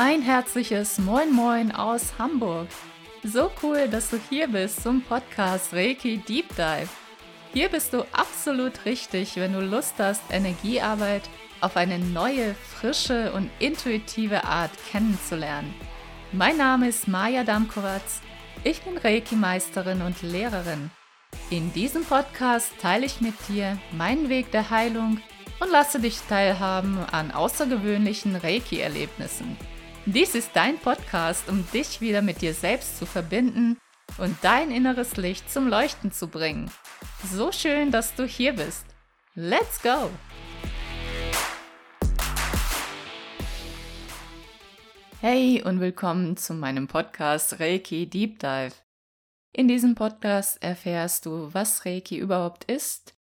Ein herzliches Moin Moin aus Hamburg. So cool, dass du hier bist zum Podcast Reiki Deep Dive. Hier bist du absolut richtig, wenn du Lust hast, Energiearbeit auf eine neue, frische und intuitive Art kennenzulernen. Mein Name ist Maja Damkowatz. Ich bin Reiki-Meisterin und Lehrerin. In diesem Podcast teile ich mit dir meinen Weg der Heilung und lasse dich teilhaben an außergewöhnlichen Reiki-Erlebnissen. Dies ist dein Podcast, um dich wieder mit dir selbst zu verbinden und dein inneres Licht zum Leuchten zu bringen. So schön, dass du hier bist. Let's go! Hey und willkommen zu meinem Podcast Reiki Deep Dive. In diesem Podcast erfährst du, was Reiki überhaupt ist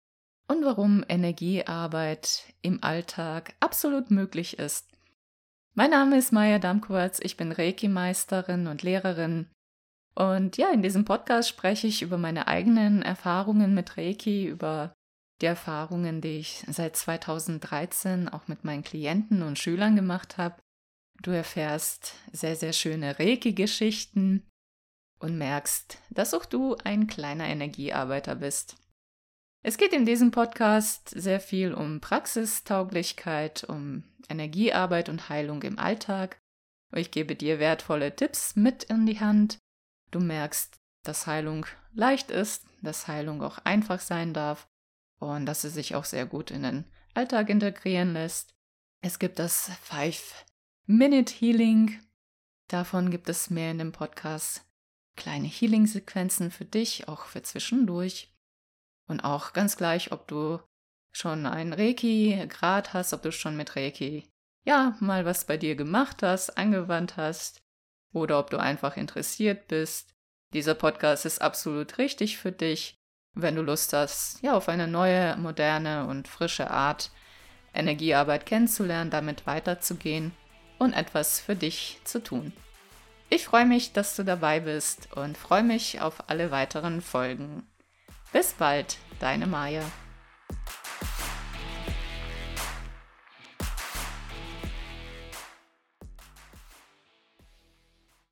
und warum Energiearbeit im Alltag absolut möglich ist. Mein Name ist Maya Damkowatz, ich bin Reiki-Meisterin und Lehrerin. Und ja, in diesem Podcast spreche ich über meine eigenen Erfahrungen mit Reiki, über die Erfahrungen, die ich seit 2013 auch mit meinen Klienten und Schülern gemacht habe. Du erfährst sehr, sehr schöne Reiki-Geschichten und merkst, dass auch du ein kleiner Energiearbeiter bist. Es geht in diesem Podcast sehr viel um Praxistauglichkeit, um Energiearbeit und Heilung im Alltag. Ich gebe dir wertvolle Tipps mit in die Hand. Du merkst, dass Heilung leicht ist, dass Heilung auch einfach sein darf und dass sie sich auch sehr gut in den Alltag integrieren lässt. Es gibt das Five Minute Healing. Davon gibt es mehr in dem Podcast. Kleine Healing-Sequenzen für dich, auch für zwischendurch. Und auch ganz gleich, ob du schon einen Reiki-Grad hast, ob du schon mit Reiki, ja, mal was bei dir gemacht hast, angewandt hast, oder ob du einfach interessiert bist. Dieser Podcast ist absolut richtig für dich, wenn du Lust hast, ja, auf eine neue, moderne und frische Art Energiearbeit kennenzulernen, damit weiterzugehen und etwas für dich zu tun. Ich freue mich, dass du dabei bist und freue mich auf alle weiteren Folgen. Bis bald, deine Maja.